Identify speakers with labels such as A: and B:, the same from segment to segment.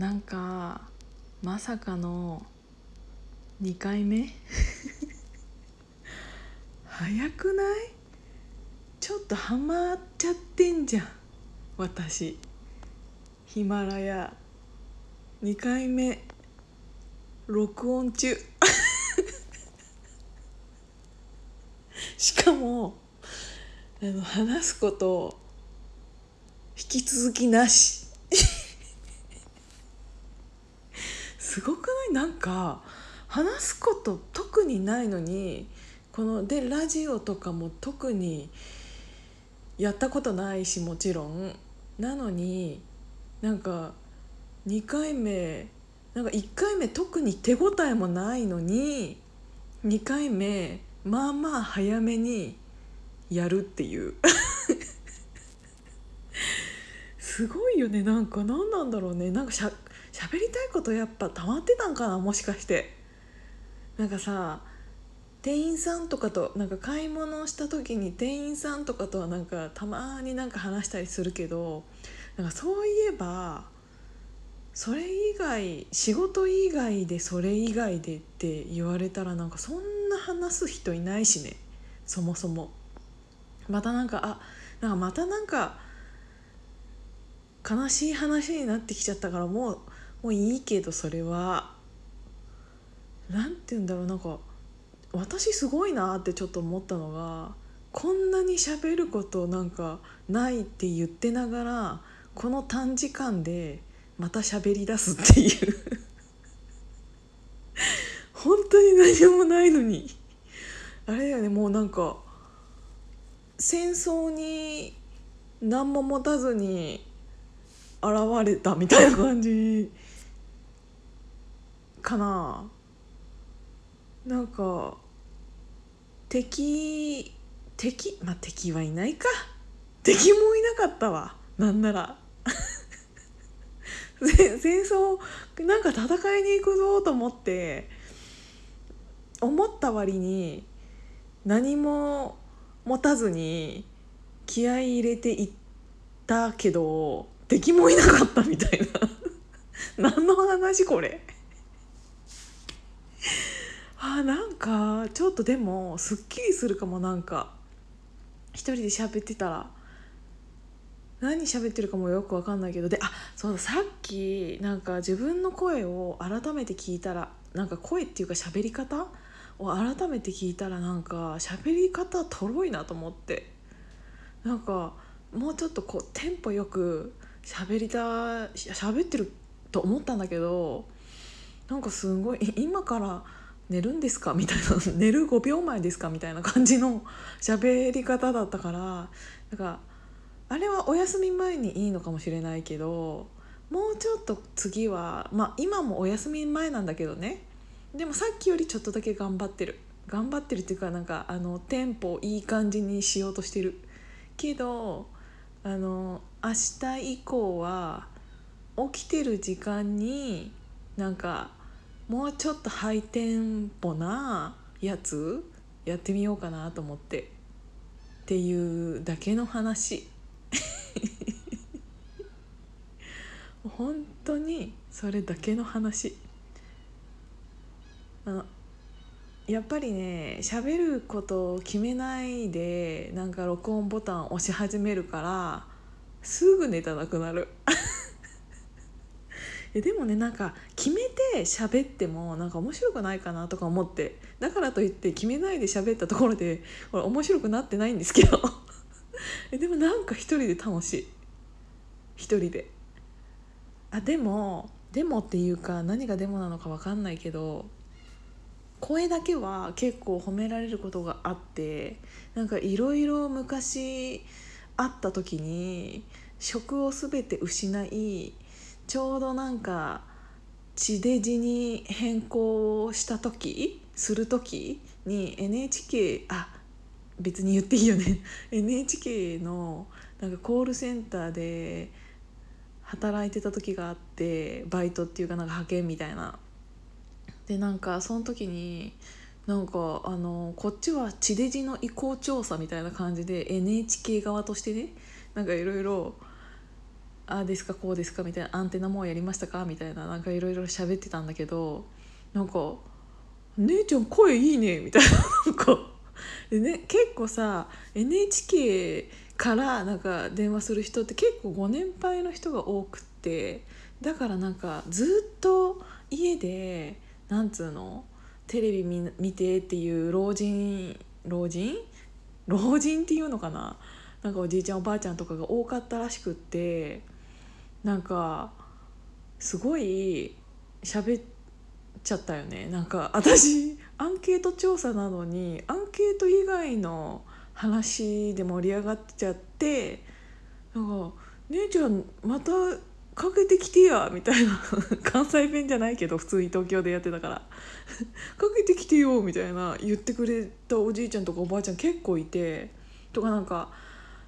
A: なんかまさかの2回目？早くない？ちょっとハマっちゃってんじゃん。私。ヒマラヤ。2回目。録音中。しかもあの話すこと引き続きなし。すごくない？なんか話すこと特にないのにこのでラジオとかも特にやったことないしもちろん。なのになんか2回目なんか1回目特に手応えもないのに2回目まあまあ早めにやるっていう。すごいよね。なんか何なんだろうね。なんかしゃ喋りたいことやっぱ溜まってたんかなもしかして。なんかさ店員さんとかとなんか買い物した時に店員さんとかとはなんかたまになんか話したりするけどなんかそういえばそれ以外仕事以外でそれ以外でって言われたらなんかそんな話す人いないしね。そもそも。またなんかあなんかまたなんか悲しい話になってきちゃったからもうもういいけどそれは。なんて言うんだろう。なんか私すごいなってちょっと思ったのがこんなに喋ることなんかないって言ってながらこの短時間でまた喋り出すっていう。本当に何もないのに。あれやね。もうなんか戦争に何も持たずに現れたみたいな感じかな。なんか敵敵まあ敵はいないか。敵もいなかったわ。なんなら。戦争なんか戦いに行くぞと思って思った割に何も持たずに気合い入れていったけど敵もいなかったみたいな。何の話これ。あなんかちょっとでもすっきりするかもなんか。一人で喋ってたら。何喋ってるかもよく分かんないけど。であそうださっきなんか自分の声を改めて聞いたらなんか声っていうか喋り方を改めて聞いたらなんか喋り方とろいなと思って。なんかもうちょっとこうテンポよく喋りた喋ってると思ったんだけどなんかすごい今から寝るんですか？みたいな。寝る5秒前ですか？みたいな感じの 喋り方だったからなんかあれはお休み前にいいのかもしれないけどもうちょっと次はまあ今もお休み前なんだけどね。でもさっきよりちょっとだけ頑張ってる。頑張ってるっていうかなんかあのテンポいい感じにしようとしてるけどあの明日以降は起きてる時間になんかもうちょっとハイテンポなやつやってみようかなと思って。っていうだけの話。本当にそれだけの話。あのやっぱりね喋ることを決めないでなんか録音ボタン押し始めるからすぐネタなくなる。でもねなんか決めて喋ってもなんか面白くないかなとか思ってだからといって決めないで喋ったところでこれ面白くなってないんですけど。でもなんか一人で楽しい。一人で。あでもでもっていうか何がでもなのか分かんないけど声だけは結構褒められることがあってなんかいろいろ昔会った時に職を全て失いちょうどなんか地デジに変更した時する時に NHK あ別に言っていいよね NHK のなんかコールセンターで働いてた時があってバイトっていうかなんか派遣みたいな。でなんかその時になんかあのこっちは地デジの移行調査みたいな感じで NHK 側としてねなんかいろいろああですかこうですかみたいなアンテナもうやりましたかみたいななんかいろいろ喋ってたんだけどなんか「姉ちゃん声いいね」みたいななんか。で、ね、結構さ NHK からなんか電話する人って結構ご年配の人が多くってだからなんかずっと家でなんつうの？テレビ見てっていう老人老人？老人っていうのかな？なんかおじいちゃんおばあちゃんとかが多かったらしくってなんかすごい喋っちゃったよね。なんか私アンケート調査なのにアンケート以外の話で盛り上がっちゃってなんか「姉ちゃんまたかけてきてや」みたいな 関西弁じゃないけど普通に東京でやってたから「かけてきてよ」みたいな言ってくれたおじいちゃんとかおばあちゃん結構いてとかなんか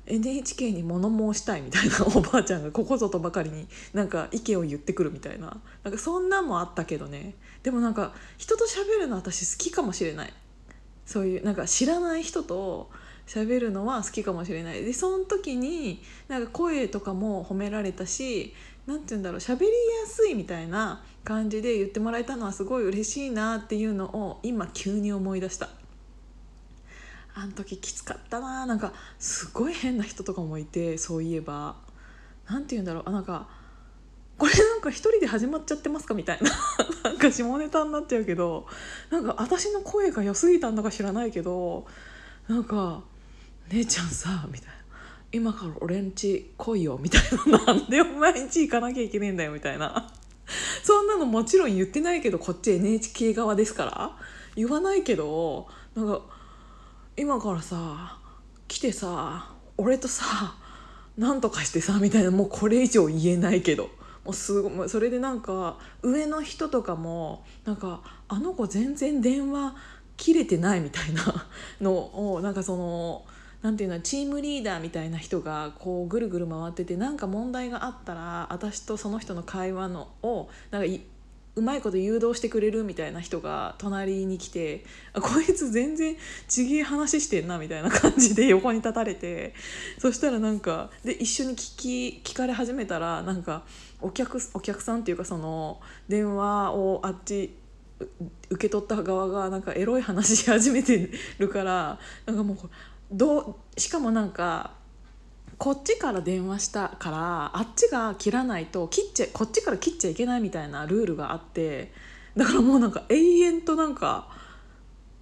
A: NHK に物申したいみたいな おばあちゃんがここぞとばかりになんか意見を言ってくるみたいな。なんかそんなんもあったけどね。でもなんか人と喋るの私好きかもしれない。そういうなんか知らない人と喋るのは好きかもしれない。でその時になんか声とかも褒められたし何て言うんだろう喋りやすいみたいな感じで言ってもらえたのはすごい嬉しいなっていうのを今急に思い出した。あの時きつかったな。なんかすごい変な人とかもいてそういえば。何て言うんだろう。あなんかこれなんか一人で始まっちゃってますかみたいな。なんか下ネタになっちゃうけどなんか私の声が良すぎたんだか知らないけどなんか「姉ちゃんさ」みたいな「今から俺んち来いよ」みたいな「なんでお前んち行かなきゃいけねえんだよ」みたいな。そんなのもちろん言ってないけどこっち NHK 側ですから。言わないけどなんか今からさ来てさ俺とさなんとかしてさみたいなもうこれ以上言えないけど。もうすごいそれでなんか上の人とかもなんかあの子全然電話切れてないみたいなのをなんかそのなんていうのチームリーダーみたいな人がこうぐるぐる回っててなんか問題があったら私とその人の会話のをなんかうまいこと誘導してくれるみたいな人が隣に来てあこいつ全然ちげえ話してんなみたいな感じで横に立たれてそしたらなんかで一緒に聞き聞かれ始めたらなんかお客お客さんっていうかその電話をあっち受け取った側がなんかエロい話し始めてるからなんかもうどうしかもなんかこっちから電話したからあっちが切らないと切っちゃこっちから切っちゃいけないみたいなルールがあってだからもうなんか永遠となんか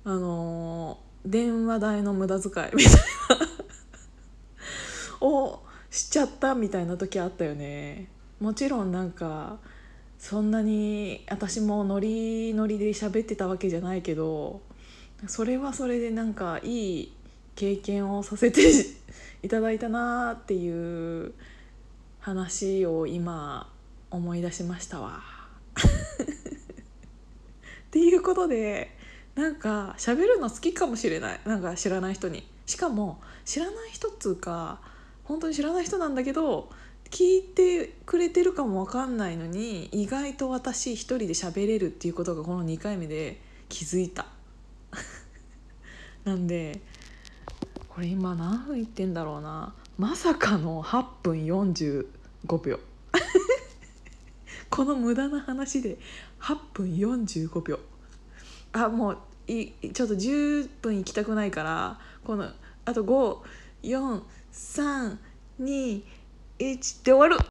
A: あのー、電話代の無駄遣いみたいな をしちゃったみたいな時あったよね。もちろんなんかそんなに私もノリノリで喋ってたわけじゃないけどそれはそれでなんかいい経験をさせて いただいたなっていう話を今思い出しましたわ。っていうことでなんか喋るの好きかもしれない。なんか知らない人に。しかも知らない人っつうか本当に知らない人なんだけど聞いてくれてるかも分かんないのに意外と私一人で喋れるっていうことがこの2回目で気づいた。なんでこれ今何分いってんだろうな。まさかの8分45秒。この無駄な話で8分45秒。あもういちょっと10分いきたくないからこのあと54321で終わる。